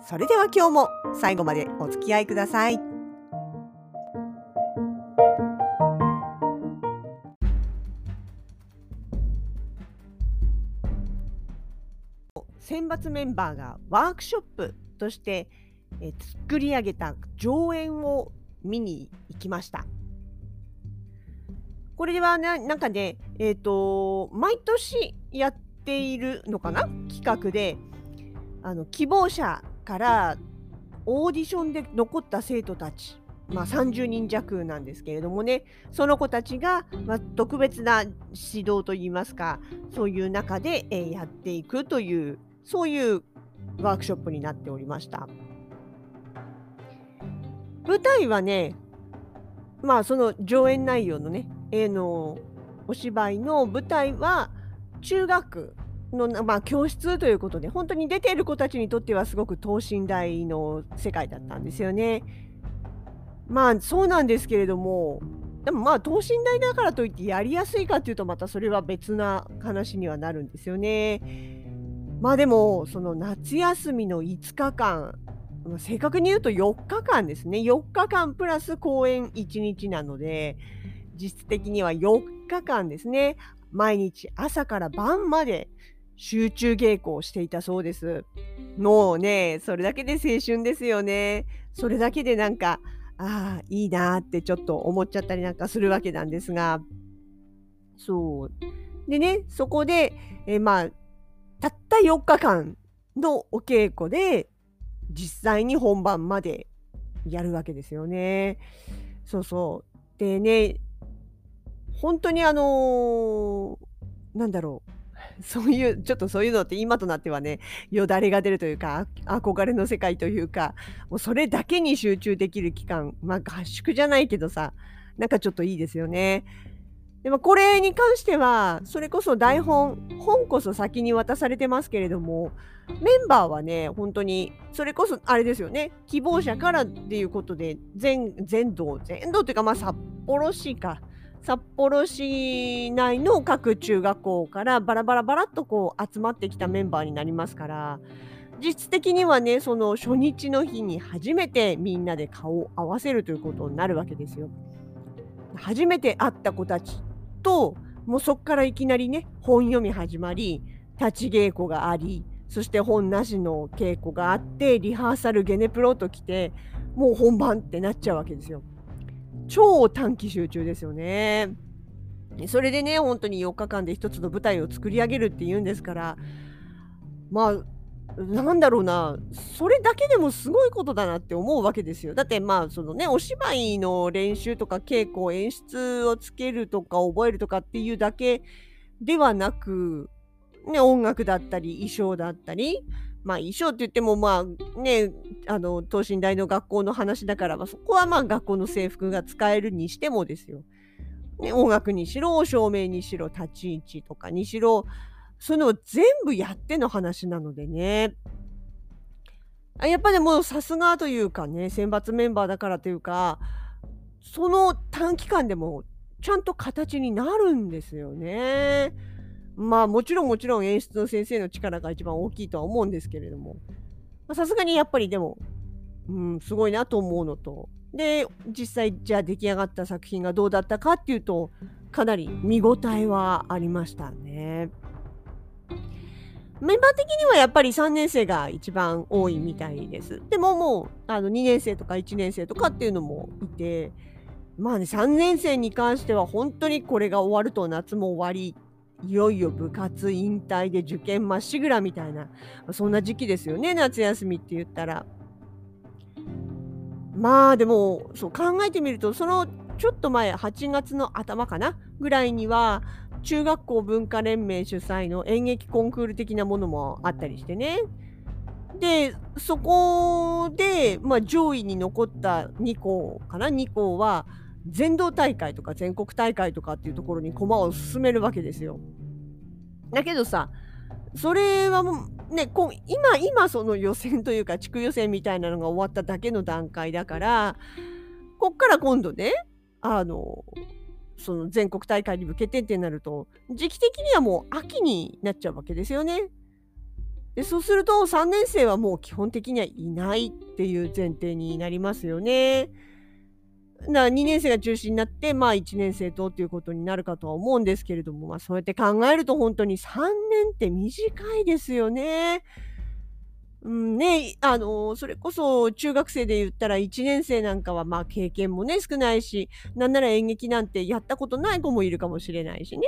それでは今日も最後までお付き合いください。選抜メンバーがワークショップとしてえ作り上げた上演を見に行きました。これはななんかね、えっ、ー、と毎年やっているのかな？企画であの希望者からオーディションで残った生徒たち、まあ、30人弱なんですけれどもねその子たちが、まあ、特別な指導といいますかそういう中で、えー、やっていくというそういうワークショップになっておりました。舞台はねまあその上演内容のね、えー、のお芝居の舞台は中学の、まあ、教室ということで本当に出ている子たちにとってはすごく等身大の世界だったんですよね。まあそうなんですけれどもでもまあ等身大だからといってやりやすいかっていうとまたそれは別な話にはなるんですよね。まあでもその夏休みの5日間正確に言うと4日間ですね4日間プラス公演1日なので実質的には4日間ですね毎日朝から晩まで集中稽古をしていたそうです。もうね、それだけで青春ですよね。それだけでなんか、ああ、いいなってちょっと思っちゃったりなんかするわけなんですが、そう。でね、そこで、えまあ、たった4日間のお稽古で、実際に本番までやるわけですよね。そうそう。でね、本当にあのー、なんだろう。そういう、ちょっとそういうのって今となってはね、よだれが出るというか、憧れの世界というか、もうそれだけに集中できる期間、まあ合宿じゃないけどさ、なんかちょっといいですよね。でもこれに関しては、それこそ台本、本こそ先に渡されてますけれども、メンバーはね、本当に、それこそあれですよね、希望者からっていうことで、全、全道、全道っていうか、まあ札幌市か。札幌市内の各中学校からバラバラバラっとこう集まってきたメンバーになりますから実質的にはねその初日の日に初めてみんなで顔を合わせるということになるわけですよ。初めて会った子たちともうそこからいきなりね本読み始まり立ち稽古がありそして本なしの稽古があってリハーサルゲネプロと来てもう本番ってなっちゃうわけですよ。超短期集中ですよね。それでね、本当に4日間で一つの舞台を作り上げるっていうんですから、まあ、なんだろうな、それだけでもすごいことだなって思うわけですよ。だってまあ、そのね、お芝居の練習とか稽古、演出をつけるとか覚えるとかっていうだけではなく、ね、音楽だったり、衣装だったり、まあ衣装って言ってもまあねあの等身大の学校の話だから、まあ、そこはまあ学校の制服が使えるにしてもですよ。ね、音楽にしろ照明にしろ立ち位置とかにしろそういうのを全部やっての話なのでねやっぱりもうさすがというかね選抜メンバーだからというかその短期間でもちゃんと形になるんですよね。まあもちろんもちろん演出の先生の力が一番大きいとは思うんですけれどもさすがにやっぱりでも、うん、すごいなと思うのとで実際じゃあ出来上がった作品がどうだったかっていうとかなり見応えはありましたね。メンバー的にはやっぱり3年生が一番多いみたいです。でももうあの2年生とか1年生とかっていうのもいてまあね3年生に関しては本当にこれが終わると夏も終わりいよいよ部活引退で受験まっしぐらみたいなそんな時期ですよね夏休みって言ったら。まあでもそう考えてみるとそのちょっと前8月の頭かなぐらいには中学校文化連盟主催の演劇コンクール的なものもあったりしてねで、そこで、まあ、上位に残った2校かな、2校は、全道大会とか全国大会とかっていうところに駒を進めるわけですよ。だけどさ、それはもうね、今、今その予選というか地区予選みたいなのが終わっただけの段階だから、こっから今度ね、あの、その全国大会に向けてってなると、時期的にはもう秋になっちゃうわけですよね。でそうすると3年生はもう基本的にはいないっていう前提になりますよね。だ2年生が中心になって、まあ1年生とっていうことになるかとは思うんですけれども、まあそうやって考えると本当に3年って短いですよね。うんね、あのそれこそ中学生で言ったら1年生なんかはまあ経験もね少ないしなんなら演劇なんてやったことない子もいるかもしれないしね。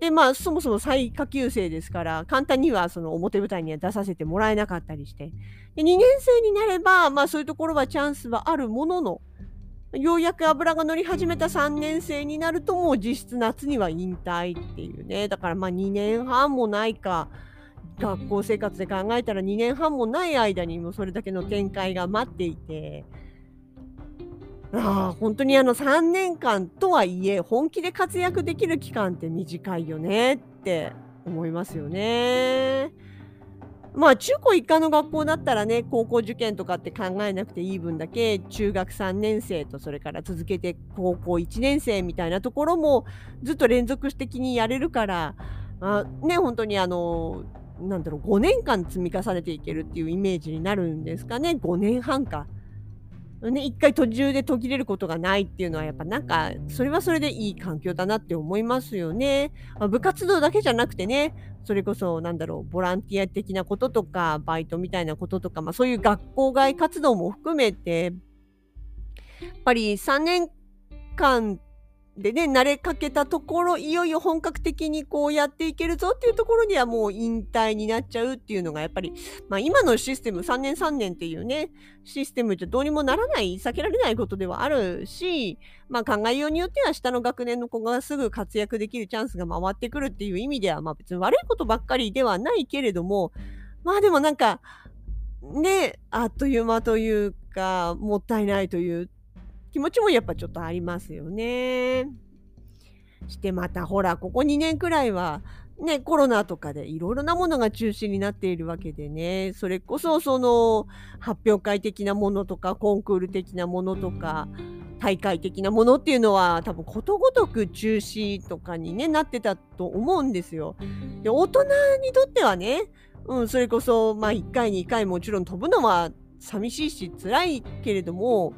でまあそもそも最下級生ですから簡単にはその表舞台には出させてもらえなかったりしてで2年生になればまあそういうところはチャンスはあるもののようやく油が乗り始めた3年生になるともう実質夏には引退っていうねだからまあ2年半もないか学校生活で考えたら2年半もない間にもそれだけの展開が待っていてああ本当にあの3年間とはいえ本気で活躍できる期間って短いよねって思いますよね。まあ中高一貫の学校だったらね高校受験とかって考えなくていい分だけ中学3年生とそれから続けて高校1年生みたいなところもずっと連続的にやれるからあね本当にあのなんだろう5年間積み重ねていけるっていうイメージになるんですかね5年半か。ね、一回途中で途切れることがないっていうのはやっぱなんかそれはそれでいい環境だなって思いますよね。部活動だけじゃなくてねそれこそなんだろうボランティア的なこととかバイトみたいなこととか、まあ、そういう学校外活動も含めてやっぱり3年間でね、慣れかけたところ、いよいよ本格的にこうやっていけるぞっていうところにはもう引退になっちゃうっていうのがやっぱり、まあ今のシステム、3年3年っていうね、システムじゃどうにもならない、避けられないことではあるし、まあ考えようによっては下の学年の子がすぐ活躍できるチャンスが回ってくるっていう意味では、まあ別に悪いことばっかりではないけれども、まあでもなんか、ね、あっという間というか、もったいないという気持ちもやっぱちょっとありますよね。してまたほらここ2年くらいはねコロナとかでいろいろなものが中止になっているわけでねそれこそその発表会的なものとかコンクール的なものとか大会的なものっていうのは多分ことごとく中止とかに、ね、なってたと思うんですよ。で大人にとってはね、うん、それこそまあ1回2回もちろん飛ぶのは寂しいし辛いけれども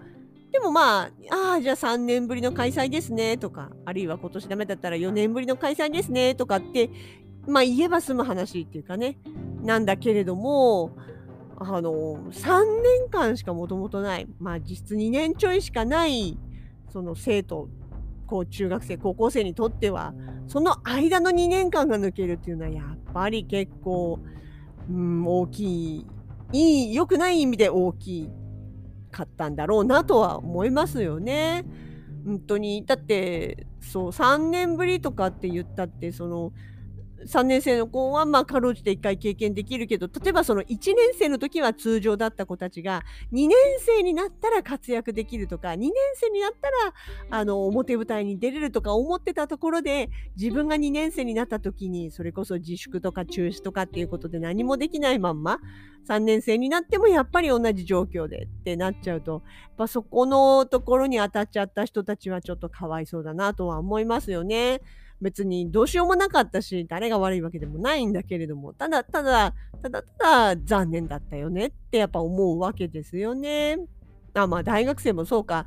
でもまあ、ああ、じゃあ3年ぶりの開催ですねとか、あるいは今年ダメだったら4年ぶりの開催ですねとかって、まあ言えば済む話っていうかね、なんだけれども、あの、3年間しかもともとない、まあ実質2年ちょいしかない、その生徒、こう中学生、高校生にとっては、その間の2年間が抜けるっていうのはやっぱり結構、うん、大きい、いい、良くない意味で大きいかったんだろうなとは思いますよね。本当にだってそう3年ぶりとかって言ったってその3年生の子はまあかろうじて1回経験できるけど例えばその1年生の時は通常だった子たちが2年生になったら活躍できるとか2年生になったらあの表舞台に出れるとか思ってたところで自分が2年生になった時にそれこそ自粛とか中止とかっていうことで何もできないまんま3年生になってもやっぱり同じ状況でってなっちゃうとやっぱそこのところに当たっちゃった人たちはちょっとかわいそうだなとは思いますよね。別にどうしようもなかったし、誰が悪いわけでもないんだけれども、ただただ、ただただ残念だったよねってやっぱ思うわけですよね。あ、まあ大学生もそうか。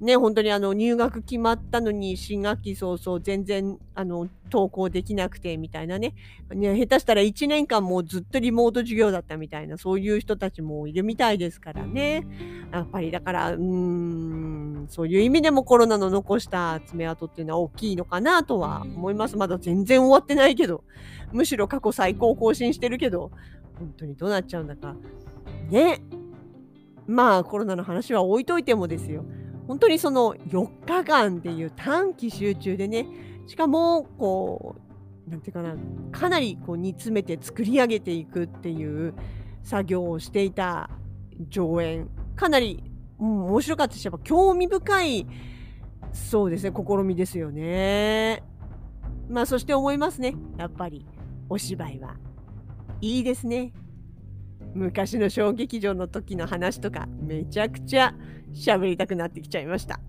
ね、本当にあの入学決まったのに新学期早々全然あの登校できなくてみたいなねね下手したら1年間もうずっとリモート授業だったみたいなそういう人たちもいるみたいですからねやっぱりだからうーんそういう意味でもコロナの残した爪痕っていうのは大きいのかなとは思います。まだ全然終わってないけどむしろ過去最高更新してるけど本当にどうなっちゃうんだか。ね。まあコロナの話は置いといてもですよ。本当にその4日間っていう短期集中でねしかもこう何て言うかなかなりこう煮詰めて作り上げていくっていう作業をしていた上演かなり、うん、面白かったしやっぱ興味深いそうですね試みですよね。まあそして思いますねやっぱりお芝居はいいですね。昔の小劇場の時の話とかめちゃくちゃ喋りたくなってきちゃいました。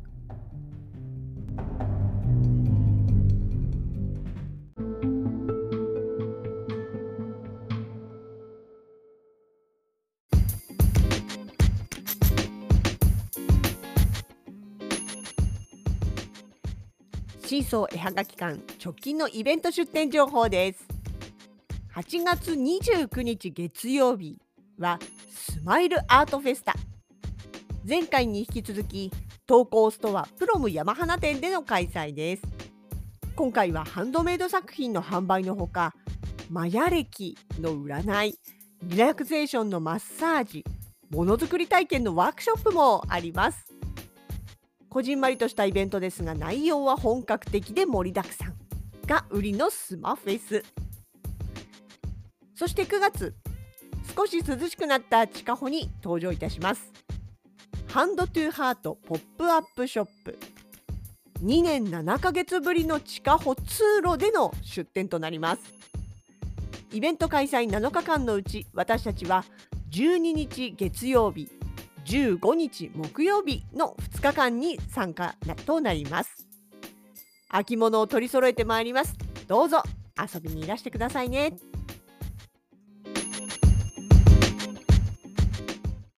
シーソー絵はがき館直近のイベント出店情報です。8月29日月曜日はスマイルアートフェスタ。前回に引き続き投稿ストアプロム山花店での開催です。今回はハンドメイド作品の販売のほかマヤ歴の占いリラクゼーションのマッサージものづくり体験のワークショップもあります。こじんまりとしたイベントですが内容は本格的で盛りだくさんが売りのスマフェス。そして9月少し涼しくなった地下歩に登場いたします。 Hand to Heart ポップアップショップ。2年7ヶ月ぶりの地下歩通路での出店となります。イベント開催7日間のうち私たちは12日月曜日15日木曜日の2日間に参加となります。秋物を取り揃えてまいります。どうぞ遊びにいらしてくださいね。